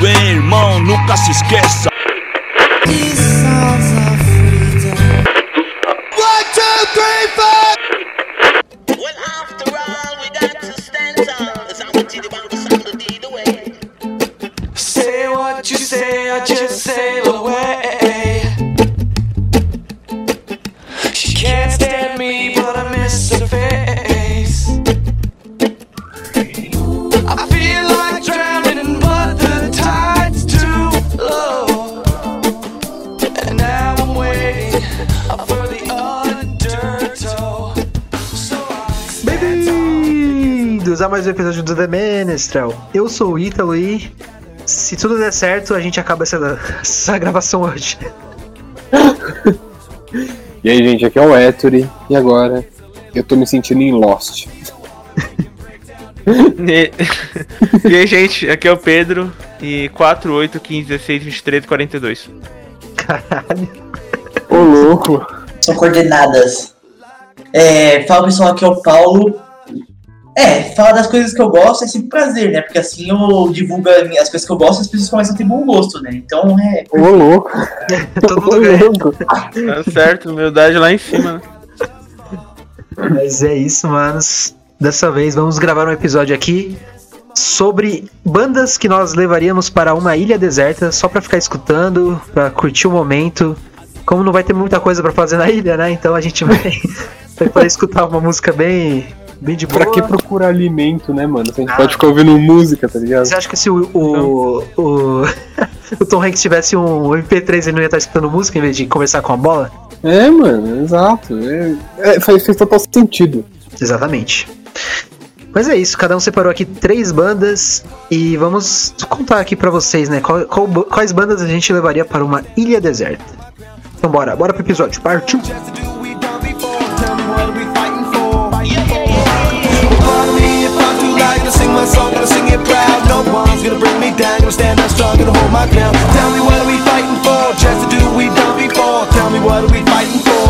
Bem, irmão, nunca se esqueça. Do The Menestrel. Eu sou o Ítalo e se tudo der certo, a gente acaba essa, essa gravação hoje. E aí, gente, aqui é o Ettore, e agora eu tô me sentindo em Lost. E... e aí, gente, aqui é o Pedro e 4, 8, 15, 16, 23, 42. Caralho. Ô, louco! São coordenadas. É, fala pessoal, aqui é o Paulo. É, fala das coisas que eu gosto é sempre prazer, né? Porque assim eu divulgo as coisas que eu gosto e as pessoas começam a ter bom gosto, né? Então é. Ô, louco! Todo mundo ganha. louco! Tá certo, humildade lá em cima, né? Mas é isso, manos. Dessa vez vamos gravar um episódio aqui sobre bandas que nós levaríamos para uma ilha deserta só pra ficar escutando, pra curtir o momento. Como não vai ter muita coisa pra fazer na ilha, né? Então a gente vai, vai poder escutar uma música bem, bem de boa. Pra que procurar alimento, né, mano? Se a gente Ah. pode ficar ouvindo música, tá ligado? Você acha que se o, o, o, o Tom Hanks tivesse um MP3 ele não ia estar escutando música em vez de conversar com a bola? É, mano, exato. É, é, faz, faz total sentido. Exatamente. Mas é isso, cada um separou aqui três bandas e vamos contar aqui pra vocês, né? qual- qual- quais bandas a gente levaria para uma ilha deserta. Então bora, bora pro episódio. Partiu! My song, gonna sing it proud. No one's gonna bring me down. Gonna stand out strong, gonna hold my ground. Tell me what are we fighting for? Just to do we done before. Tell me what are we fighting for?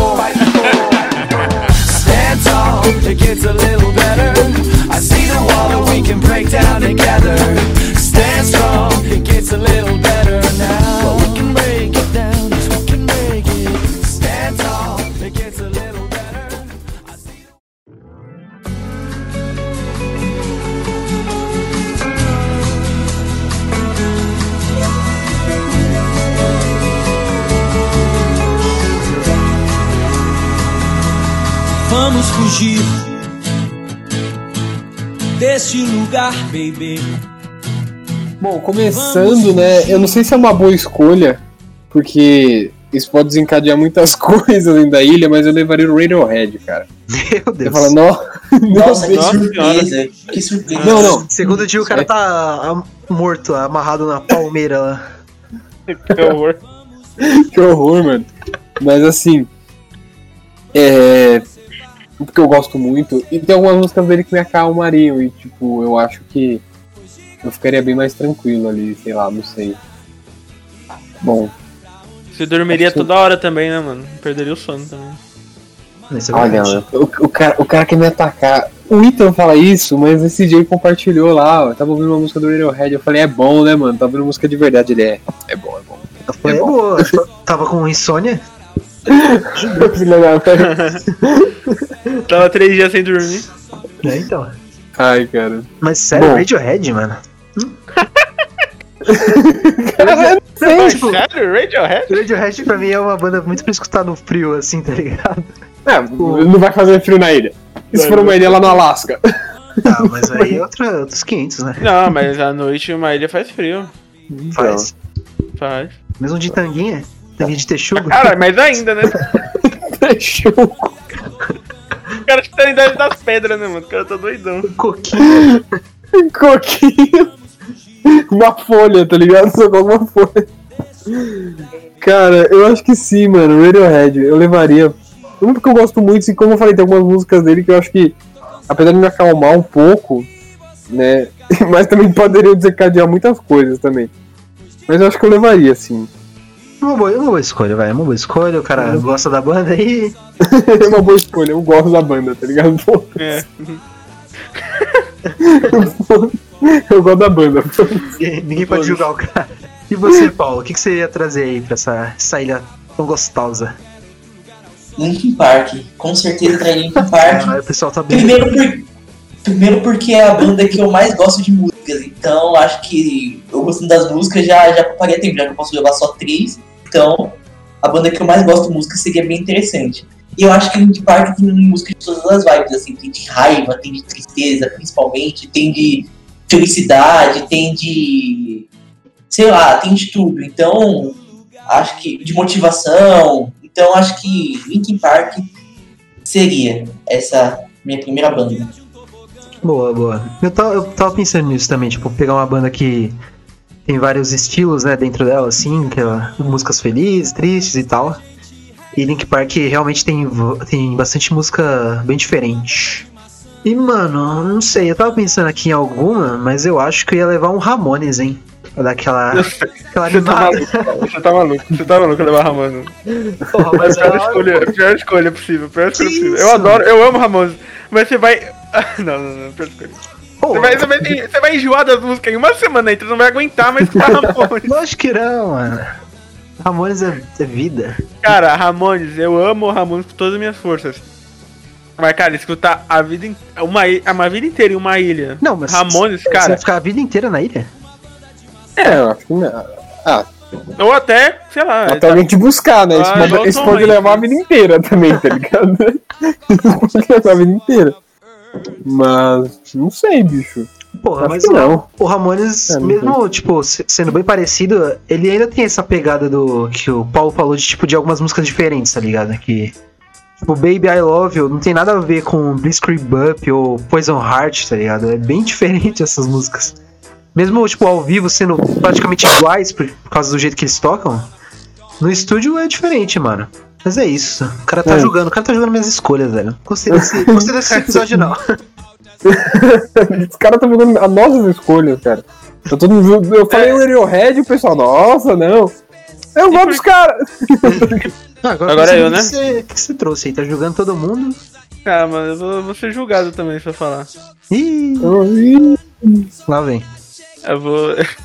Baby. Bom, começando, né? Eu não sei se é uma boa escolha, porque isso pode desencadear muitas coisas dentro da ilha, mas eu levaria o Radiohead, cara. Meu Você Deus. fala, não. Nossa, que surpresa. Que surpresa. Não, não. Segundo dia o cara tá ah, morto, amarrado na palmeira lá. Que horror. Que horror, mano. Mas assim. É. Porque eu gosto muito. E tem algumas músicas dele que me acalmariam. E, tipo, eu acho que. Eu ficaria bem mais tranquilo ali, sei lá, não sei. Bom, Você dormiria toda hora também, né, mano? Perderia o sono também. É olha, o, o cara, o cara quer me atacar. O Ethan fala isso, mas esse dia ele compartilhou lá. ó, Eu tava ouvindo uma música do Radiohead. Eu falei, é bom, né, mano? Tava ouvindo música de verdade. Ele é. É bom, é bom. Eu falei, É bom. boa, tava com insônia? Filha da- Tava três dias sem dormir. É, então. Ai, cara. Mas sério, Bom. Radiohead, mano. Mas tipo, sério? Radiohead? Radiohead pra mim é uma banda muito pra escutar no frio, assim, tá ligado? É, não vai fazer frio na ilha. Se for uma ilha lá no Alasca? Ah, mas aí é outra, outros 500, né? Não, mas à noite uma ilha faz frio. Faz. Faz. Mesmo de tanguinha, tanguinha de texugo. Cara, mas ainda, né? Fechou. O cara que tá na idade das pedras, né, mano? O cara tá doidão. coquinho. Coquinho. Uma folha, tá ligado? Só com uma folha. Cara, eu acho que sim, mano. Radiohead, eu levaria. Um porque eu gosto muito, e como eu falei, tem algumas músicas dele que eu acho que, apesar de me acalmar um pouco, né? Mas também poderiam desencadear muitas coisas também. Mas eu acho que eu levaria, sim. Uma boa, uma boa escolha, vai. Uma boa escolha. O cara gosta da banda aí. é uma boa escolha, eu gosto da banda, tá ligado? Pô, É. Eu gosto da banda. Ninguém, ninguém pode julgar o cara. E você, Paulo, o que, que você ia trazer aí pra essa, essa ilha tão gostosa? Linkin Park. Com certeza traria Linkin Park. Ah, o pessoal tá bem. Primeiro, por- primeiro porque é a banda que eu mais gosto de músicas, então acho que eu gostando das músicas já, já ocuparia tempo, já que eu posso levar só três, então a banda que eu mais gosto de música seria bem interessante. E eu acho que Linkin Park tem música de todas as vibes, assim, tem de raiva, tem de tristeza, principalmente, tem de felicidade, tem de. sei lá, tem de tudo. Então, acho que. de motivação. Então, acho que Linkin Park seria essa minha primeira banda. Boa, boa. Eu tava, eu tava pensando nisso também, tipo, pegar uma banda que tem vários estilos, né, dentro dela, assim, que é músicas felizes, tristes e tal. E Link Park realmente tem, tem bastante música bem diferente. E, mano, não sei, eu tava pensando aqui em alguma, mas eu acho que eu ia levar um Ramones, hein? Pra dar aquela, aquela Você tá maluco, você tá maluco, você tá maluco levar Ramones. Porra, É mas a pior é- escolha, pior escolha possível, pior escolha Que possível. isso? Eu adoro, eu amo Ramones, mas você vai. Não, não, não. Pô, Você vai, você, vai, você vai enjoar das músicas em uma semana aí, você não vai aguentar mais escutar Ramones. Lógico que não, mano. Ramones é, é vida. Cara, Ramones, eu amo Ramones com todas as minhas forças. Mas, cara, escutar a vida, in- uma, i- uma vida inteira em uma ilha. Não, mas Ramones, você cara. vai ficar a vida inteira na ilha? É, eu acho que não. Ah, Ou até, sei lá. até tá- alguém te buscar, né? Isso, Ah, pode, igual isso pode levar a vida inteira também, tá ligado? Isso pode levar a vida inteira. Mas, não sei, bicho. Porra, mas o, não. o Ramones, É, não mesmo, tipo, se- sendo bem parecido, ele ainda tem essa pegada do que o Paulo falou de, tipo, de algumas músicas diferentes, tá ligado? Que, tipo, Baby I Love You não tem nada a ver com Blitzkrieg Bump ou Poison Heart, tá ligado? É bem diferente essas músicas. Mesmo, tipo, ao vivo sendo praticamente iguais por, por causa do jeito que eles tocam, no estúdio é diferente, mano. Mas é isso. O cara tá É. julgando, o cara tá julgando minhas escolhas, velho. Gostei desse, gostei desse episódio, não. Os caras estão jogando as nossas escolhas, cara. Tá todo mundo, eu falei o Radiohead e o pessoal, nossa, não. Eu gosto dos caras. Ah, agora Agora eu eu, né? O que você, que você trouxe aí? Tá julgando todo mundo? Cara, mano, eu vou, vou ser julgado também se eu falar. Ih, lá vem. Eu vou.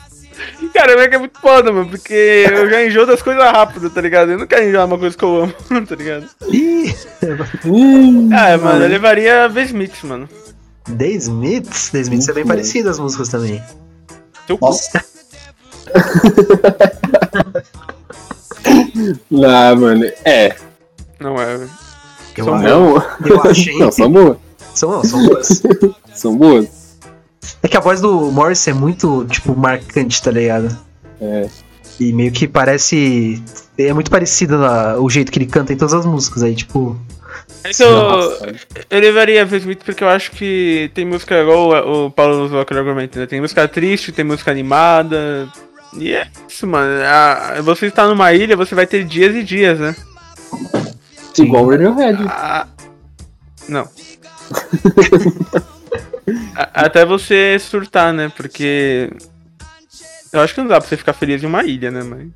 Cara, é que é muito foda, mano, porque eu já enjoo das coisas rápido, tá ligado? Eu não quero enjoar uma coisa que eu amo, tá ligado? Ih, Ah, mano, eu levaria The Smiths, mano. The Smiths? The Smiths é bem parecido as músicas também. Seu cu. Nossa, Ah, mano, é. Não é. Eu, São acho- Não, eu achei. não, são boas. São, não, são boas. São boas. É que a voz do Morris é muito, tipo, marcante, tá ligado? É. E meio que parece. É muito parecido na- o jeito que ele canta em todas as músicas aí, tipo. É que eu, eu levaria The Smiths porque eu acho que tem música igual o, o Paulo usou aquele argumento, né? Tem música triste, tem música animada. E é isso, mano. A- você está numa ilha, você vai ter dias e dias, né? Igual o Radiohead. Ah, não. Até você surtar, né? Porque. Eu acho que não dá pra você ficar feliz em uma ilha, né, mãe?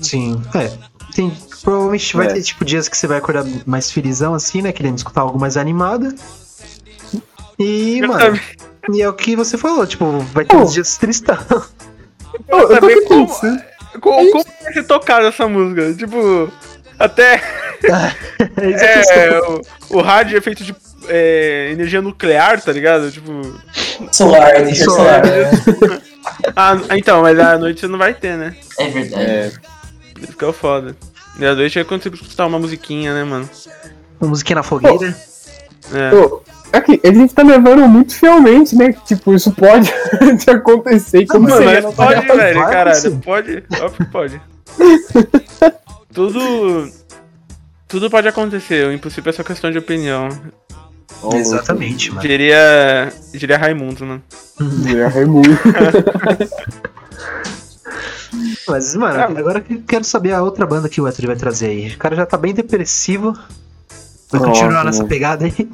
Sim. É. Tem, provavelmente vai É. ter, tipo, dias que você vai acordar mais felizão, assim, né? Querendo escutar algo mais animado. E, Eu mano. também. E é o que você falou, tipo, vai ter Pô. uns dias tristão. Eu tô saber aqui como- pensando. Como, como vai ser tocada essa música? Tipo, até. É. É, o, o rádio é feito de é, energia nuclear, tá ligado? Tipo. solar, energia Solar. solar. Ah, então, mas à noite você não vai ter, né? É verdade. É, Isso que é o foda. E à noite é quando você escutar uma musiquinha, né, mano? Uma musiquinha na fogueira. É. Pô, aqui, a gente tá levando muito fielmente, né? Tipo, isso pode acontecer. Como Mano, seria mas pode, velho, caralho. Pode, óbvio que pode. Tudo. Tudo pode acontecer, o impossível é só questão de opinião. Exatamente, mano. Diria. Diria Raimundo, mano. É, Raimundo. Mas, mano, Ah, agora que eu quero saber a outra banda que o Wesley vai trazer aí. O cara já tá bem depressivo. Vai Nossa, continuar nessa mano. pegada aí.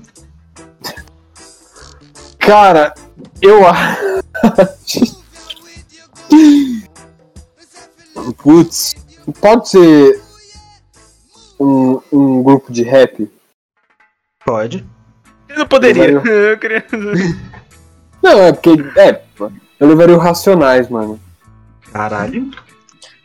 Cara, eu acho. Putz, pode ser um, um grupo de rap? Pode. Eu não poderia. Eu Eu queria. Não, é porque. É, eu levaria o Racionais, mano. Caralho.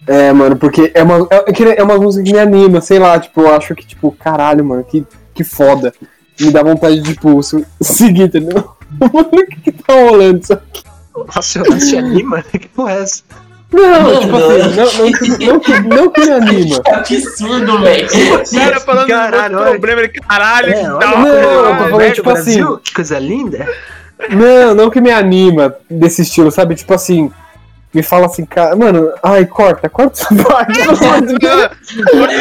É, mano, porque é uma, é, que é uma música que me anima, sei lá, tipo, eu acho que, tipo, caralho, mano, que, que foda. Me dá vontade de, tipo, se- seguir, entendeu? Mano, o que que tá rolando isso aqui? Racionais te anima? Que porra é essa? Não, Mano. tipo assim, não, não, que- não, que, não que me anima. Que absurdo, velho. O cara falando Caralho, do problema, ele, caralho, É, que olha, não, eu tô velho. falando, tipo Brasil, assim- que coisa linda. Não, não que me anima desse estilo, sabe? Tipo assim, me fala assim, cara, mano, ai, corta, corta essa parte.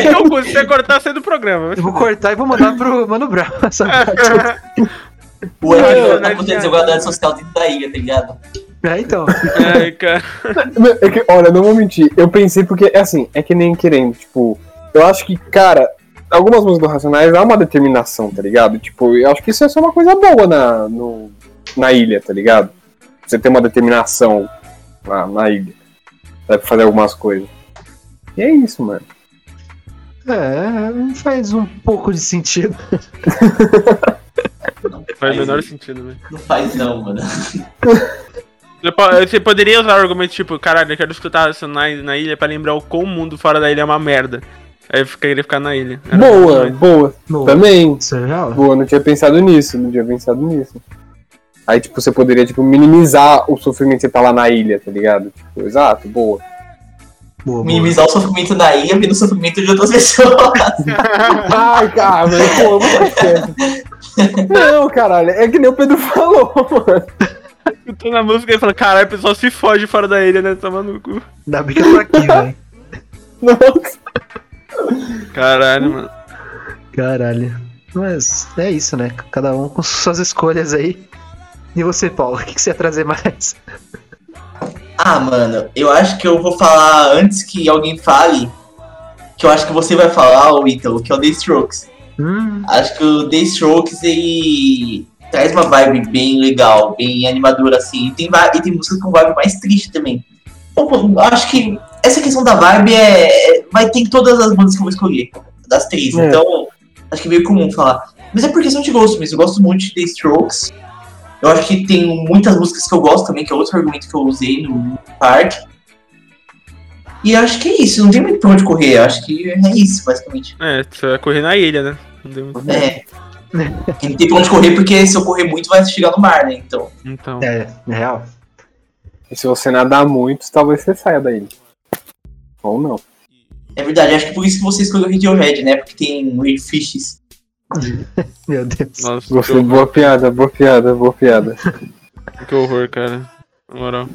eu consigo cortar sendo do programa. Eu vou cortar e vou mandar pro Mano Brown essa parte. O Evan Não, tá não, com não. desigualdade social dentro da ilha, tá ligado? É, então. Ai, cara. Não, é que, olha, não vou mentir, eu pensei porque, é assim, é que nem querendo, tipo, eu acho que, cara, algumas músicas do Racionais há uma determinação, tá ligado? Tipo, eu acho que isso é só uma coisa boa na, no, na ilha, tá ligado? Você ter uma determinação na, na ilha pra fazer algumas coisas. E é isso, mano. É, faz um pouco de sentido. Faz o menor sentido, velho. Não faz não, mano. Você po- Você poderia usar o argumento tipo, caralho, eu quero escutar isso na, na ilha pra lembrar o quão o mundo fora da ilha é uma merda. Aí eu queria ficar na ilha. Era Boa, boa. No Também. Surreal? Boa, não tinha pensado nisso, não tinha pensado nisso. Aí, tipo, você poderia, tipo, minimizar o sofrimento que você tá lá na ilha, tá ligado? Tipo, exato, boa. Boa, boa. Minimizar o sofrimento da ilha vendo o sofrimento de outras pessoas. Ai, cara, mas, pô, não faz certo. Não, caralho, é que nem o Pedro falou, mano. Escutando a música e fala, caralho, o pessoal se foge fora da ilha, né? Toma no cu. Ainda bem que eu tô aqui, velho. Nossa. Caralho, mano. Caralho. Mas é isso, né? Cada um com suas escolhas aí. E você, Paulo, o que, que você ia trazer mais? Ah, mano, eu acho que eu vou falar antes que alguém fale. Que eu acho que você vai falar, o Ítalo, que é o The Strokes. Hum, Acho que o The Strokes ele traz uma vibe bem legal, bem animadora assim. E tem, e tem música com vibe mais triste também. Então, acho que essa questão da vibe é, é- vai ter em todas as bandas que eu vou escolher, das três. É. Então, acho que é meio comum falar. Mas é por questão de gosto mesmo. Eu gosto muito de The Strokes. Eu acho que tem muitas músicas que eu gosto também, que é outro argumento que eu usei no parque. E acho que é isso, não tem muito pra onde correr. Eu acho que é isso, basicamente. É, você vai correr na ilha, né? Não tem muito. É. E não tem pra onde correr, porque se eu correr muito vai chegar no mar, né? Então. Então. é, é real. E se você nadar muito, talvez você saia daí. Ou não. É verdade, acho que por isso que você escolheu Radiohead, né? Porque tem Weird Fishes. Meu Deus. Nossa, Gostei, boa piada, boa piada, boa piada. que horror, cara. Na moral.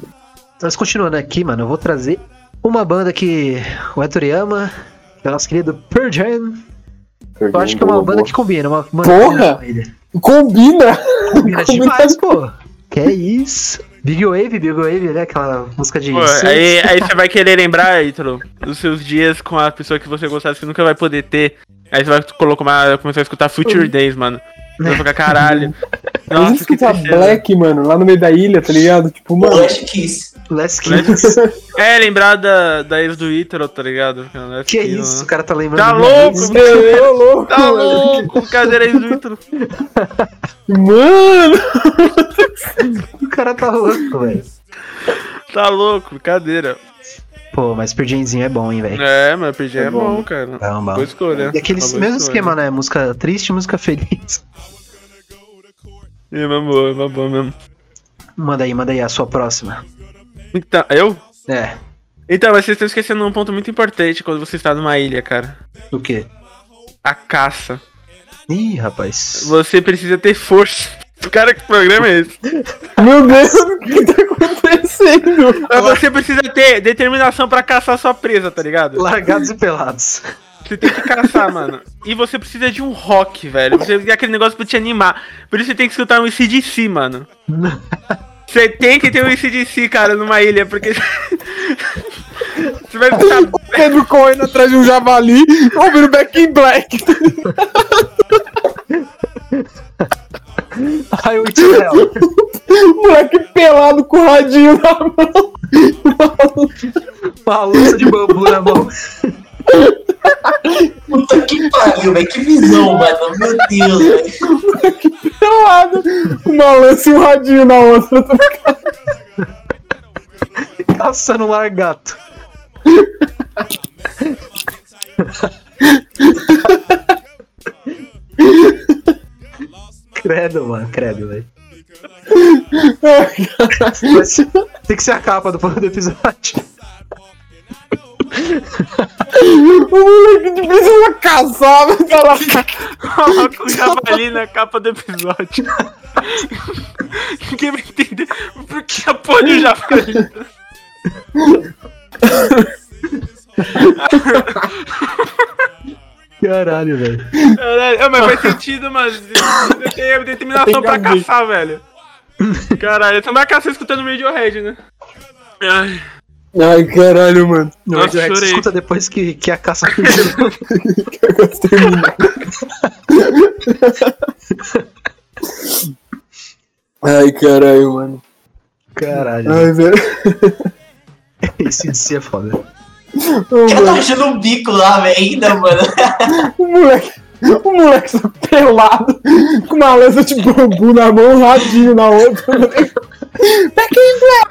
Mas continuando aqui, mano, eu vou trazer uma banda que o Héctor ama, que é o nosso querido Pearl Jam. Eu acho que é uma banda boa. que combina. Uma banda Porra! que combina. Combina! Demais, pô. Que é isso. Big Wave, Big Wave, né? Aquela música de. Pô, aí, aí você vai querer lembrar, Ítalo, dos seus dias com a pessoa que você gostasse que nunca vai poder ter. Aí você vai colocar uma, começar a escutar Future Days, mano. Você vai ficar caralho. Gente Nossa, que escuta tristeza. Black, mano, lá no meio da ilha, tá ligado? Tipo, mano. Last Kiss. Last Last Kiss. É, lembrar da, da ex do Ítalo, tá ligado? Last Que Kiss, isso, o mano. cara tá lembrando. Tá louco, ex. Eu, eu, louco, Tá louco, cadê a ex do Ítalo? Mano! O cara tá louco, velho. Tá louco, cadeira. Pô, mas Pearl Jamzinho é bom, hein, velho. É, mas PG é, É bom. bom, cara. Bom, bom. Boa escolha. E aquele mesmo escolha. esquema, né? Música triste, música feliz. É uma boa, é uma boa mesmo. Manda aí, manda aí a sua próxima. Então, eu? É. Então, mas vocês estão esquecendo um ponto muito importante quando você está numa ilha, cara. O quê? A caça. Ih, rapaz. Você precisa ter força. Cara, que programa é esse? Meu Deus, o que tá acontecendo? Mas você precisa ter determinação pra caçar sua presa, tá ligado? Largados e pelados. Você tem que caçar, mano. E você precisa de um rock, velho. Você tem aquele negócio pra te animar. Por isso você tem que escutar um ICDC, mano. Você tem que ter um ICDC, cara, numa ilha, porque. você vai escutar. O Pedro correndo atrás de um javali, ouvindo Back in Black. Ai, o Itinel. Moleque pelado com o radinho na mão. Uma louça de bambu na mão. Puta que pariu, velho. Que visão, mano. Meu Deus, velho. pelado, com uma lança e um radinho na outra. Caçando um largato. credo, mano, credo, velho. Tem que ser a capa do, do episódio. O moleque uma caçada, cara. Coloca o javali na capa do episódio. Ninguém vai entender por que a porra do javali. Caralho, velho. Caralho, é, mas faz sentido, mano. Tem determinação pra caçar, velho. Caralho, você não vai caçar escutando Radiohead, né? Ai, Ai, caralho, mano. nossa, Radiohead chorei. escuta depois que, que a caça Ai, caralho, mano. Caralho, Ai, velho. esse de si é foda. Ô, Já tá mano, achando um bico lá, velho, ainda, mano. o moleque. O moleque só pelado, com uma lança de bambu na mão, um radinho na outra. Back in black!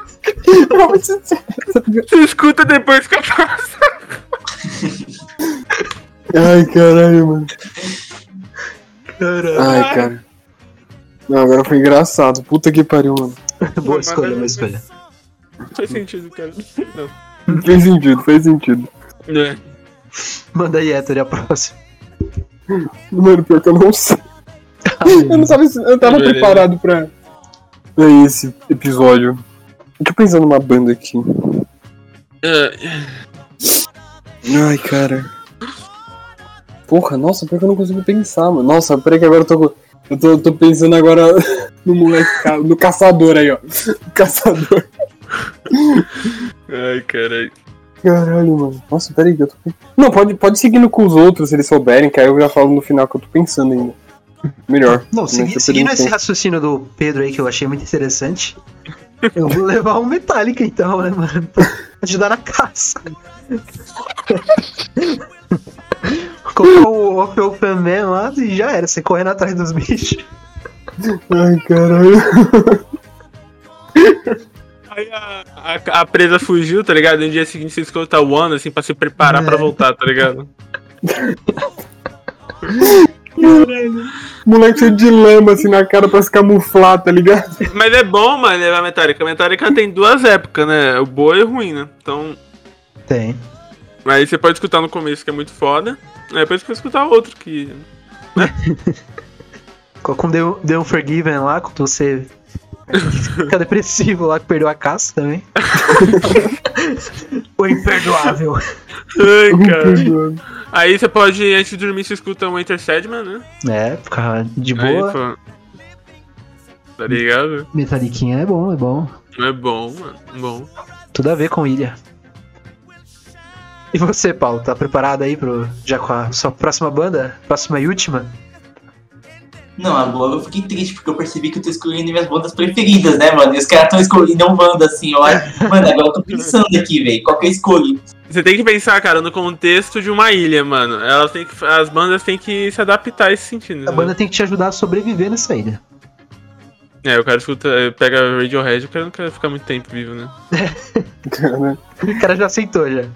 Você escuta depois que eu faço. Ai, caralho, mano. Caralho. Ai, cara. Não, agora foi engraçado. Puta que pariu, mano. Boa escolha, boa escolha. Faz sentido, cara. Não. Fez sentido, fez sentido. É. Manda aí, Héctor, e a próxima. Mano, pior que eu não sei. Eu não tava, eu tava Beleza. preparado pra, pra esse episódio. Deixa eu pensar numa banda aqui. É, Ai, cara. Porra, nossa, pior que eu não consigo pensar, mano. Nossa, peraí que agora eu tô. com- Eu tô, tô pensando agora no moleque, ca- no caçador aí, ó. Caçador. Ai, caralho. Caralho, mano. Nossa, peraí que eu tô. Não, pode, pode seguindo com os outros se eles souberem, que aí eu já falo no final que eu tô pensando ainda. Melhor. Não, Né, segui- eu seguindo esse raciocínio do Pedro aí que eu achei muito interessante, eu vou levar um Metallica então, né, mano? Pra ajudar na caça. Colocar o Off Open Man lá e já era, você correndo atrás dos bichos. Ai, caralho. Aí a, a, a presa fugiu, tá ligado? No dia seguinte você escuta o One, assim, pra se preparar É. pra voltar, tá ligado? Moleque cheio de lama assim na cara pra se camuflar, tá ligado? Mas é bom, mano, levar a Metallica. A Metallica tem duas épocas, né? O boa e o ruim, né? Então. Tem. Aí você pode escutar no começo, que é muito foda. Aí depois você pode escutar outro que. Com The, The Unforgiven lá, quando você fica depressivo lá, que perdeu a caça também. o imperdoável. Ai, cara. Aí você pode, antes de dormir, você escuta um Enter Sandman, né? É, ficar de Aí, boa. pô. Tá ligado? Metaliquinha é bom, é bom. É bom, mano. Bom. Tudo a ver com ilha. E você, Paulo, tá preparado aí pro, já com a sua próxima banda? Próxima e última? Não, agora eu fiquei triste porque eu percebi que eu tô escolhendo minhas bandas preferidas, né, mano? E os caras tão escolhendo uma banda assim, ó. Mano, agora eu tô pensando aqui, velho. Qual que eu escolho? Você tem que pensar, cara, no contexto de uma ilha, mano. Elas têm que, as bandas têm que se adaptar a esse sentido. A né? banda tem que te ajudar a sobreviver nessa ilha. É, o cara escuta, pega Radiohead, o cara não quer ficar muito tempo vivo, né? O cara já aceitou já.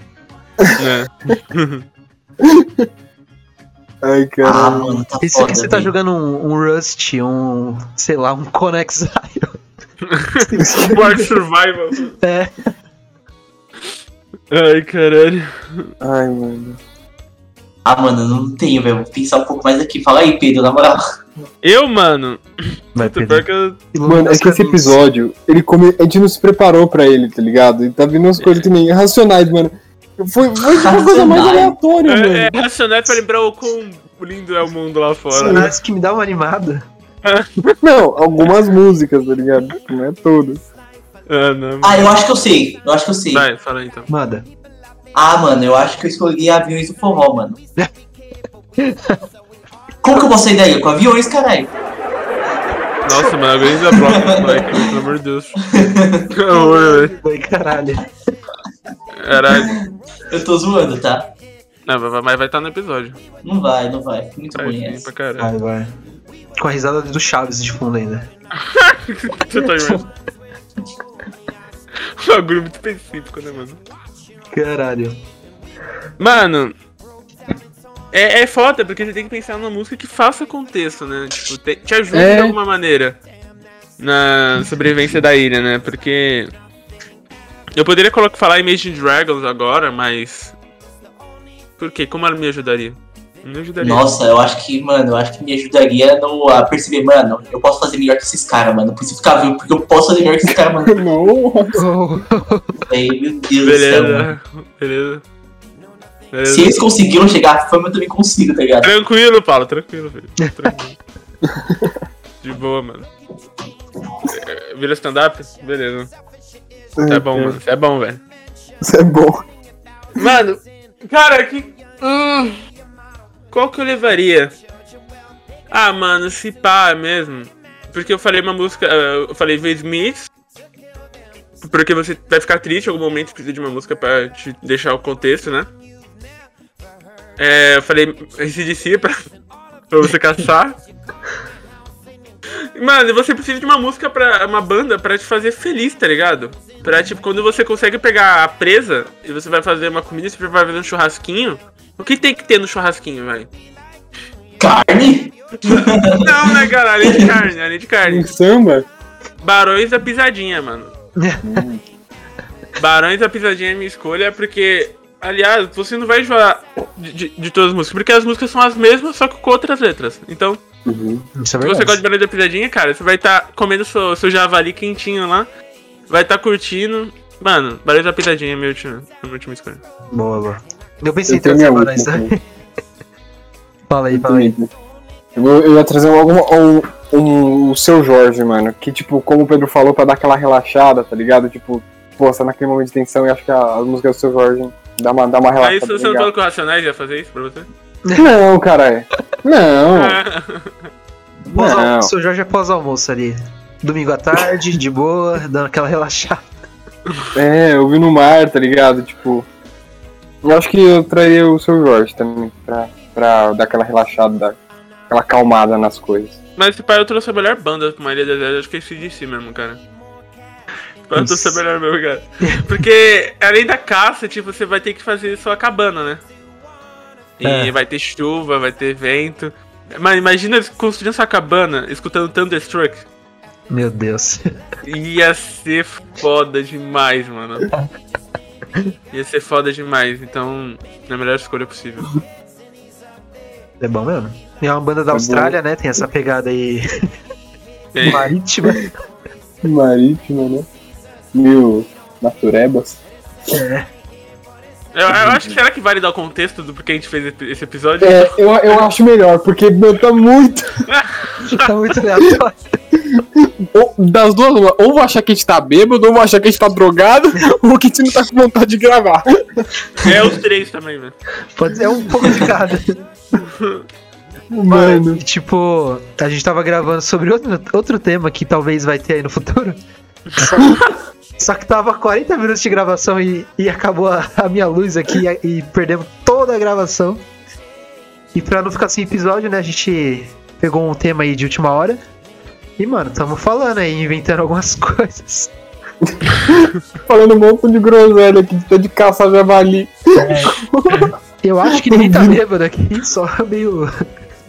É. Ai, Ah, caralho. mano, tá se foda. você tá jogando um, um Rust, um, sei lá, um Conex. War Survival. É, Ai, caralho. Ai, mano. Ah, mano, não tenho, velho. Vou pensar um pouco mais aqui. Fala aí, Pedro, na moral. Eu, mano. vai Pior Pedro. que eu. Mano, é que esse episódio, ele come... a gente não se preparou pra ele, tá ligado? E tá vindo umas coisas que nem racionais, mano. Foi, foi tipo uma coisa mais Racionais. aleatória, É, mano. é racional pra lembrar o quão lindo é o mundo lá fora. Cenários que me dá uma animada. Não, algumas músicas, tá ligado? Não é todas. Ah, não. Ah, eu acho que eu sei. Eu acho que eu sei. Vai, fala aí então. Manda. Ah, mano, eu acho que eu escolhi aviões do forró, mano. Como que eu vou sair daí? Com aviões, caralho. Nossa, mano, organiza bloco, moleque, pelo amor de Deus. Que horror, velho. Ai, caralho. Caralho. Eu tô zoando, tá? Não, mas vai estar no episódio. Não vai, não vai. Muito Vai ruim essa. Vai, vai. Com a risada do Chaves de fundo ainda. Você tá imaginando? Um bagulho muito específico, né, mano? Caralho. Mano, é, é foda, porque você tem que pensar numa música que faça contexto, né? Tipo, te, te ajude É. de alguma maneira na sobrevivência da ilha, né? Porque. Eu poderia colocar, falar Imagine Dragons agora, mas. Por quê? Como ela me ajudaria? Não me ajudaria. Nossa, eu acho que, mano, eu acho que me ajudaria no, a perceber, mano, eu posso fazer melhor que esses caras, mano. Eu preciso ficar vivo porque eu posso fazer melhor que esses caras, mano. Não. Aí, meu Deus do céu, mano. Beleza, beleza. Beleza. Se eles conseguiram chegar à fama, eu também consigo, tá ligado? Tranquilo, Paulo, tranquilo, filho. Tranquilo. De boa, mano. É, Vira stand-up? Beleza. É bom, mano. É bom, velho. Isso é bom. Mano, cara, que. Hum, qual que eu levaria? Ah, mano, se pá mesmo. Porque eu falei uma música. Eu falei The Smiths. Porque você vai ficar triste em algum momento, precisa de uma música pra te deixar o contexto, né? É, eu falei ACDC pra, pra você caçar. Mano, você precisa de uma música pra. uma banda pra te fazer feliz, tá ligado? Pra, tipo, quando você consegue pegar a presa e você vai fazer uma comida, você vai fazer um churrasquinho. O que tem que ter no churrasquinho, velho? Carne? Não, né, cara? Além de carne, além de carne. Um samba? Barões da Pisadinha, mano. Barões da Pisadinha é minha escolha, porque, aliás, você não vai enjoar de, de, de todas as músicas, porque as músicas são as mesmas, só que com outras letras. Então, Isso é se você gosta de Barões da Pisadinha, cara, você vai estar comendo seu, seu javali quentinho lá, vai estar curtindo. Mano, Barões da Pisadinha é minha última, é minha última escolha. Boa, boa. Eu pensei em trazer minha agora última isso. também. Fala aí, fala aí. Eu, vou- eu ia trazer alguma, um, um, o seu Jorge, mano. Que, tipo, como o Pedro falou, pra dar aquela relaxada, tá ligado? Tipo, pô, você tá naquele momento de tensão e acho que a, a música do seu Jorge dá uma, dá uma relaxada. Aí, se você não falou que o Racionais ia fazer isso pra você? Não, caralho. Não. Pós- Não. O seu Jorge é pós-almoço ali. Domingo à tarde, de boa, dando aquela relaxada. É, eu vi no mar, tá ligado? Tipo. Eu acho que eu traria o seu Jorge também, pra, pra dar aquela relaxada, dar aquela acalmada nas coisas. Mas esse pai eu trouxe a melhor banda pra ilha deserta, acho que é CDC mesmo, cara. Esse pai eu trouxe a melhor mesmo, cara. Porque além da caça, tipo, você vai ter que fazer sua cabana, né? E É. vai ter chuva, vai ter vento. Mano, imagina construindo sua cabana, escutando Thunderstruck. Meu Deus. Ia ser foda demais, mano. Ia ser foda demais, então é a melhor escolha possível. É bom mesmo. E é uma banda da Austrália, né? Tem essa pegada aí Tem. marítima. Marítima, né? Mil naturebas. É. Eu, eu acho que será que vale dar o contexto do porquê a gente fez esse episódio? É, eu, eu acho melhor, porque meu, tá muito. Tá muito aleatório. Ou, das duas, uma, ou vou achar que a gente tá bêbado, ou vou achar que a gente tá drogado, ou que a gente não tá com vontade de gravar. É os três também, velho. Pode ser é um pouco de cada. Mano. Tipo, a gente tava gravando sobre outro, outro tema que talvez vai ter aí no futuro. Só, que tava 40 minutos de gravação e, e acabou a, a minha luz aqui e, e perdemos toda a gravação. E pra não ficar sem episódio, né, a gente pegou um tema aí de última hora. E, mano, tamo falando aí, inventando algumas coisas. Falando um monte de groselha aqui, tá de caça javali. Eu acho que ninguém tá bêbado aqui, só meio.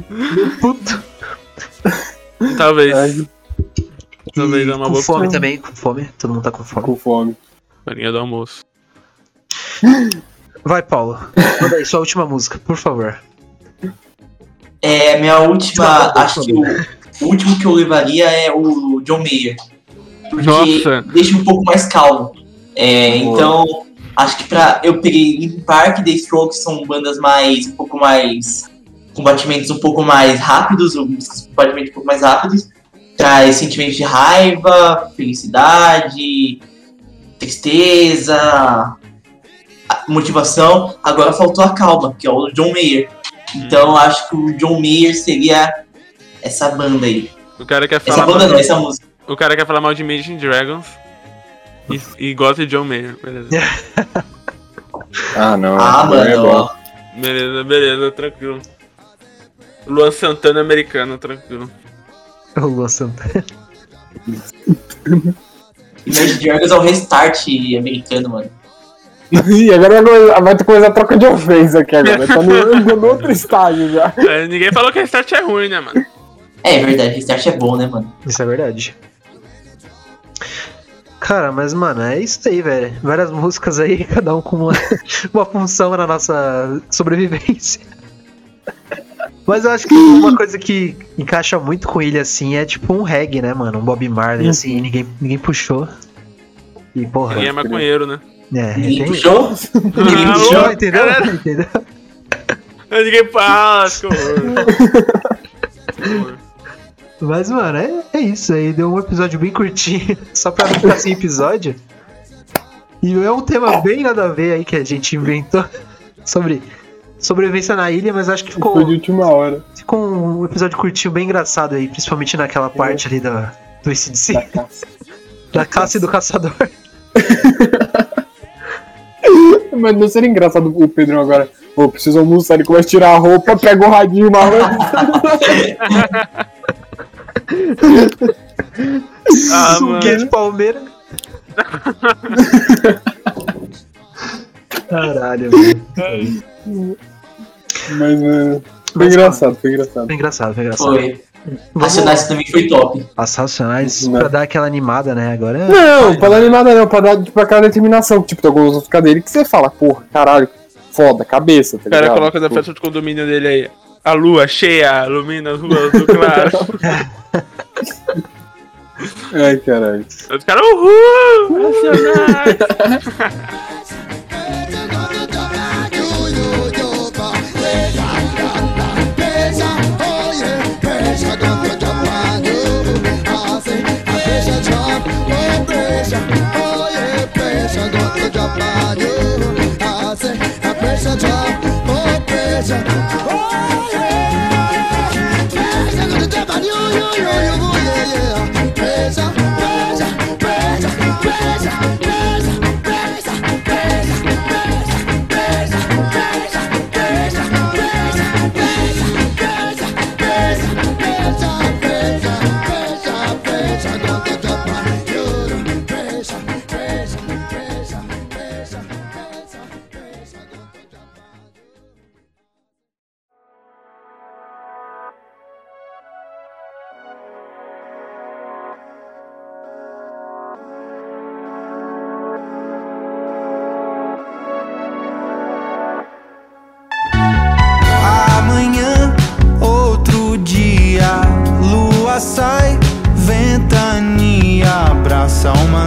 meio puto. Talvez. Ai, Talvez E é uma com boa fome opção. também, com fome. Todo mundo tá com fome. com fome. Farinha do almoço. Vai, Paulo. Manda aí sua última música, por favor. É, minha última, Tá acho que o, o último que eu levaria é o John Mayer. Porque Nossa. deixa um pouco mais calmo. É, então, acho que pra. Eu peguei Linkin Park e The Strokes são bandas mais. um pouco mais. com batimentos um pouco mais rápidos, ou músicas com batimentos um pouco mais rápidos. Traz sentimentos de raiva, felicidade, tristeza, motivação. Agora faltou a calma, que é o John Mayer. Então acho que o John Mayer seria essa banda aí. O cara quer Essa falar banda mal, não, essa música. o cara quer falar mal de Imagine Dragons e, e gosta de John Mayer. Beleza. Ah, não. Ah, não é mano, bom. Beleza, beleza, tranquilo. Luan Santana americano, tranquilo. O Luan Santana. Imagine Dragons é o restart americano, mano. Ih, agora vai- vai ter que começar a troca de ofensa aqui agora. Tá no, no outro estágio já. É, ninguém falou que Restart é ruim, né, mano? É verdade, restart é bom, né, mano? Isso é verdade. Cara, mas, mano, é isso aí, velho. Várias músicas aí, cada um com uma, uma função na nossa sobrevivência. Mas eu acho que uma coisa que encaixa muito com ele, assim, é tipo um reggae, né, mano? Um Bob Marley, assim, ninguém, ninguém puxou. E, porra, Ninguém é maconheiro, né? é, Ninguém tem- puxou? Ninguém Ah, puxou, entendeu? caralho. entendeu? Ninguém horror. Mas, mano, é, é isso aí. Deu um episódio bem curtinho, só pra não ficar sem episódio. E é um tema bem nada a ver aí que a gente inventou sobre sobrevivência na ilha, mas acho que ficou, Foi de última hora. ficou um episódio curtinho bem engraçado aí, principalmente naquela parte ali da, do ACDC, Da caça. da caça e do caçador. Mas não seria engraçado o Pedrão agora. Pô, preciso almoçar, ele começa a tirar a roupa, pega o radinho malandro. Ah, de palmeira. Caralho, mano. Mas, mano. Foi engraçado, foi engraçado. Foi engraçado, foi engraçado. Foi. Racionais também foi top. as racionais Né? pra dar aquela animada, né? Agora é- Não, pra dar animada não, pra dar tipo, aquela determinação. Tipo, tem algumas músicas dele que você fala, porra, caralho, foda, cabeça, tá O cara ligado? coloca na Tipo, festa de condomínio dele aí. A lua cheia, ilumina as ruas do claro. Ai, caralho. Os caras, uhul! Racionais! pressure. Oh yeah, pressure got to drop on you. I say, a pressure drop, oh pressure. Oh yeah.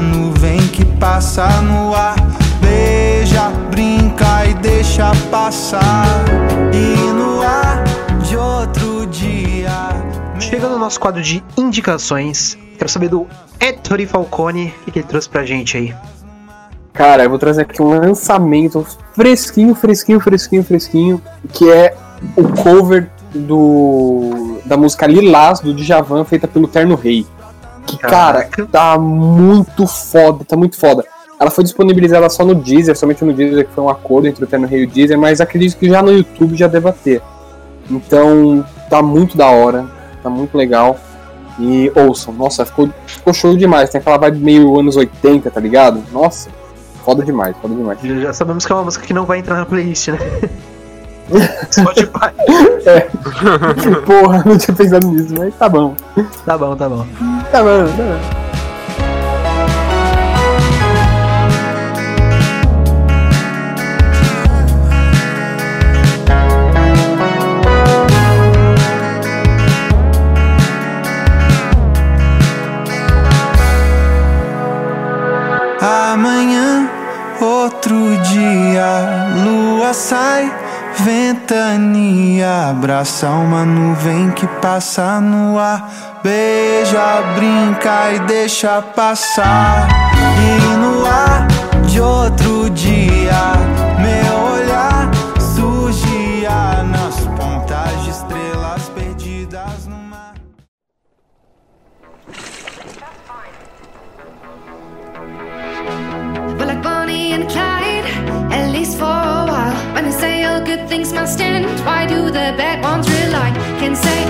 Uma nuvem que passa no ar, beija, brinca e deixa passar. E no ar de outro dia. Chegando no nosso quadro de indicações, quero saber do Ettore Falcone, o que, que ele trouxe pra gente aí. Cara, eu vou trazer aqui um lançamento fresquinho, fresquinho, fresquinho, fresquinho, que é o cover do da música Lilás do Djavan, feita pelo Terno Rei. Que, cara, tá muito foda, tá muito foda. Ela foi disponibilizada só no Deezer, somente no Deezer, que foi um acordo entre o Terno Rei e o Deezer, mas acredito que já no YouTube já deva ter. Então, tá muito da hora, tá muito legal. E ouçam, nossa, ficou, ficou show demais. Tem aquela vibe meio anos 80, tá ligado? Nossa, foda demais, foda demais. Já sabemos que é uma música que não vai entrar na playlist, né? Spotify. Porra, não tinha pensado nisso, mas tá bom. Tá bom, tá bom. Tá bom, tá bom. Amanhã, outro dia, lua sai, ventania, abraça uma nuvem que passa no ar, beija, brinca e deixa passar. Good things must end, why do the bad ones rely? Can say,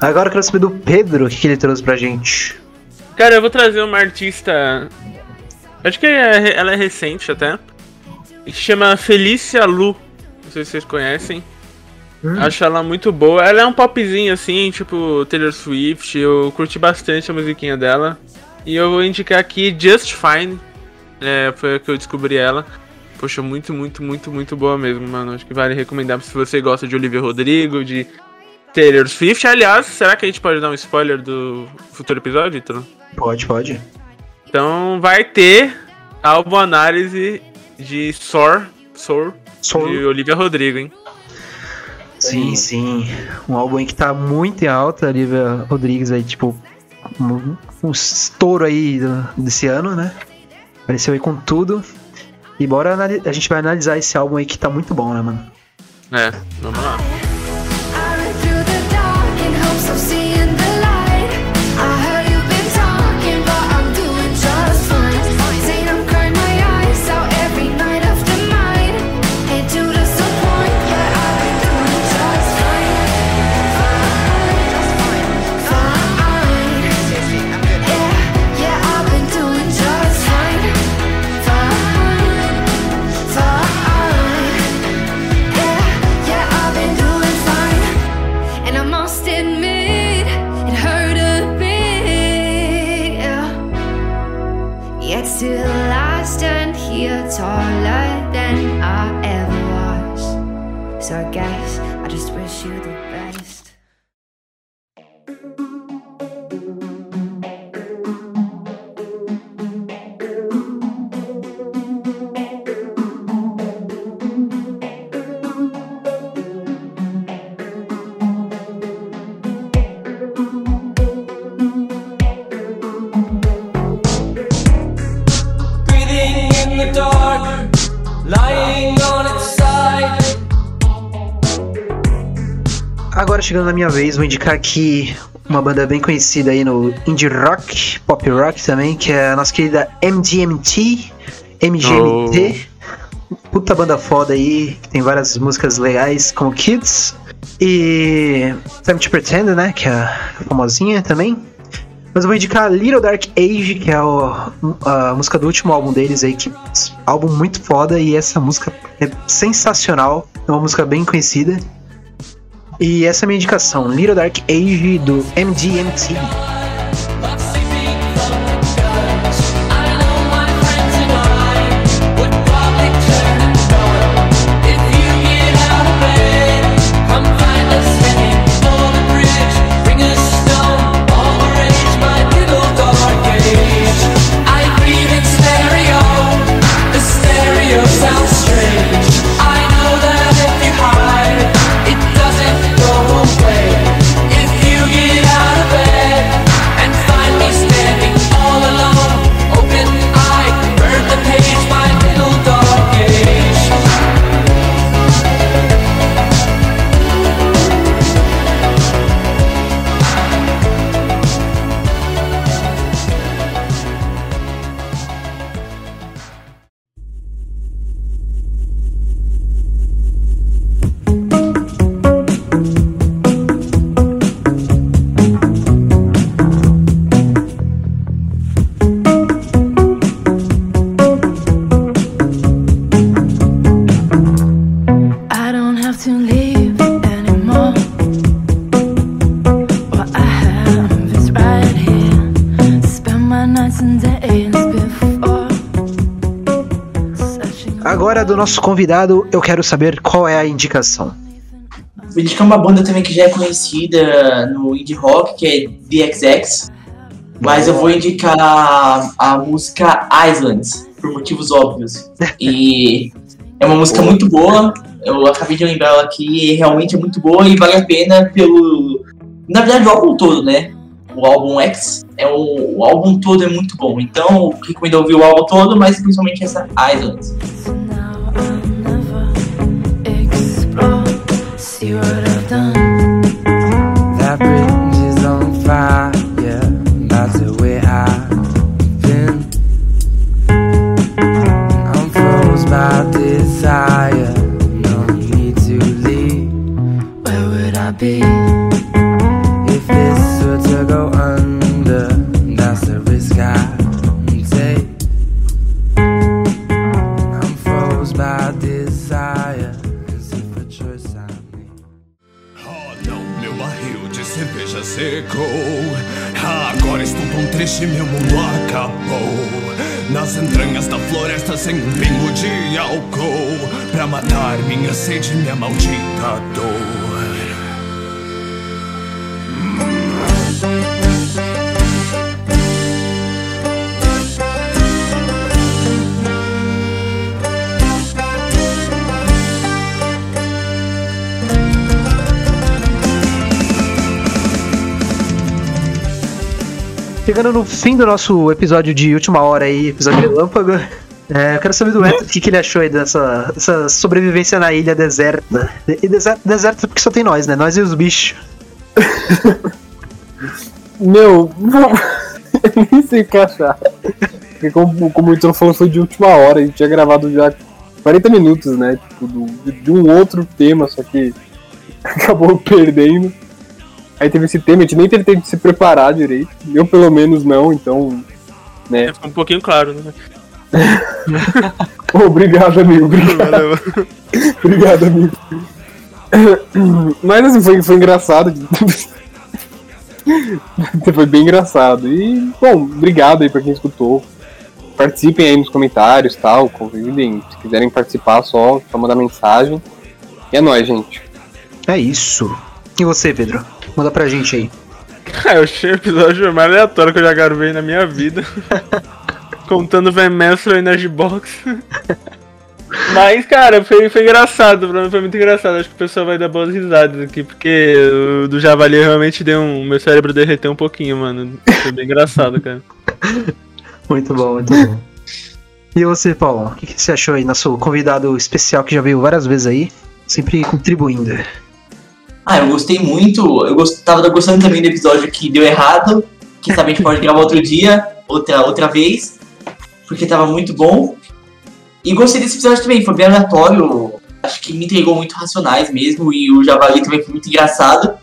Agora eu quero saber do Pedro o que, ele trouxe pra gente. Cara, eu vou trazer uma artista. Acho que é- ela é recente até. Que chama Felícia Lu. Não sei se vocês conhecem. Acho ela muito boa. Ela é um popzinho assim, tipo Taylor Swift. Eu curti bastante a musiquinha dela. E eu vou indicar aqui Just Fine. É, foi a que eu descobri ela. Poxa, muito, muito, muito, muito boa mesmo, mano. Acho que vale recomendar se você gosta de Olivia Rodrigo, de Taylor Swift. Aliás, será que a gente pode dar um spoiler do futuro episódio, Ítalo? Pode, pode. Então vai ter álbum análise de Soar, Soar, Soar. de Olivia Rodrigo, hein? Sim, sim. Um álbum aí que tá muito em alta, Olivia Rodrigues aí, tipo, um, um estouro aí desse ano, né? Apareceu aí com tudo. E bora a gente vai analisar esse álbum aí que tá muito bom, né, mano? É, vamos lá. Admit, it hurt a bit. Yeah. Yet still, I stand here taller than I ever was. So I guess I just wish you the chegando na minha vez, vou indicar aqui uma banda bem conhecida aí no indie rock, pop rock também, que é a nossa querida MGMT, MGMT. Puta banda foda aí, que tem várias músicas legais como Kids e Time to Pretend, né, que é a famosinha também. Mas eu vou indicar Little Dark Age, que é o- a música do último álbum deles aí, que álbum muito foda e essa música é sensacional, é uma música bem conhecida. E essa é a minha indicação, Little Dark Age do MGMT. Agora do nosso convidado, eu quero saber qual é a indicação. Vou indicar uma banda também que já é conhecida no indie rock, que é DXX. Mas eu vou indicar a, a música Islands, por motivos óbvios. E é uma música muito boa. Eu acabei de lembrar ela aqui e realmente é muito boa e vale a pena pelo. Na verdade, o álbum todo, né? O álbum X, é o, o álbum todo é muito bom. Então, recomendo ouvir o álbum todo, mas principalmente essa Islands. now, triste, meu mundo acabou. Nas entranhas da floresta sem um pingo de álcool. Pra matar minha sede, minha maldita dor. Chegando no fim do nosso episódio de última hora aí, episódio relâmpago. É, eu quero saber do Eto o que, que ele achou aí dessa, dessa sobrevivência na ilha deserta. E deserta, deserta porque só tem nós, né? Nós e os bichos. Meu, eu nem sei achar. Porque como, como o Ítalo falou, foi de última hora, a gente tinha gravado já 40 minutos, né? Tipo, do- de um outro tema, só que acabou perdendo. Aí teve esse tema, a gente nem teve tempo de se preparar direito. Eu pelo menos não, então. Né? Ficou um pouquinho claro, né? Obrigado, amigo. Obrigado. Obrigado, amigo. Mas assim, foi, foi engraçado. foi bem engraçado. E, bom, obrigado aí pra quem escutou. Participem aí nos comentários tal, convidem. Se quiserem participar, só, só mandar mensagem. E é nóis, gente. É isso. E você, Pedro? Manda pra gente aí. Ah, eu achei o episódio mais aleatório que eu já gravei na minha vida. Contando Vemestro Energy Box. Mas, cara, foi, foi engraçado, pra mim foi muito engraçado. Acho que o pessoal vai dar boas risadas aqui, porque o do Javali realmente deu um. Meu cérebro derreteu um pouquinho, mano. Foi bem engraçado, cara. Muito bom, muito bom. E você, Paulo? O que, que você achou aí, nosso convidado especial que já veio várias vezes aí? Sempre contribuindo. Ah, eu gostei muito. Eu gost- tava gostando também do episódio que deu errado. Quem sabe a gente pode gravar outro dia, outra, outra vez. Porque tava muito bom. E gostei desse episódio também, foi bem aleatório. Acho que me entregou muito racionais mesmo. E o Javali também foi muito engraçado.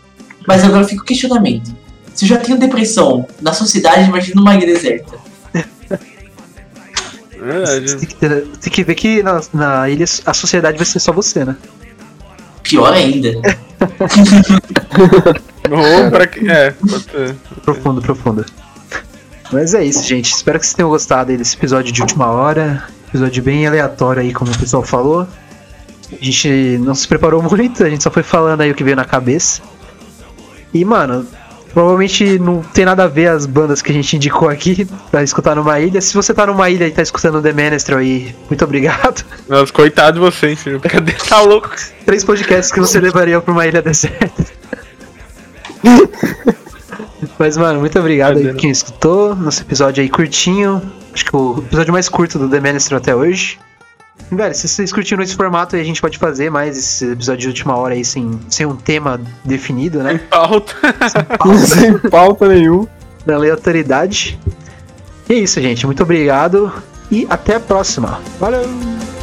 Mas agora fica o questionamento. Se eu já tenho depressão na sociedade, imagina numa ilha deserta. Verdade. Tem que, ter- tem que ver que na, na ilha a sociedade vai ser só você, né? Pior ainda. Ou pra que. É. Profundo, profundo. Mas é isso, gente. Espero que vocês tenham gostado desse episódio de última hora. Episódio bem aleatório aí, como o pessoal falou. A gente não se preparou muito, a gente só foi falando aí o que veio na cabeça. E, mano, provavelmente não tem nada a ver as bandas que a gente indicou aqui pra escutar numa ilha. Se você tá numa ilha e tá escutando The Menestrel aí, muito obrigado. Nossa, coitado de vocês, filho. Cadê? Tá louco? Três podcasts que você levaria pra uma ilha deserta. Mas, mano, muito obrigado aí quem escutou. Nosso episódio aí curtinho. Acho que o episódio mais curto do The Minister até hoje. Velho, se vocês curtiram esse formato aí, a gente pode fazer mais esse episódio de última hora aí sem, sem um tema definido, né? Pauta. Sem pauta nenhum. Da aleatoriedade. E é isso, gente. Muito obrigado. E até a próxima. Valeu!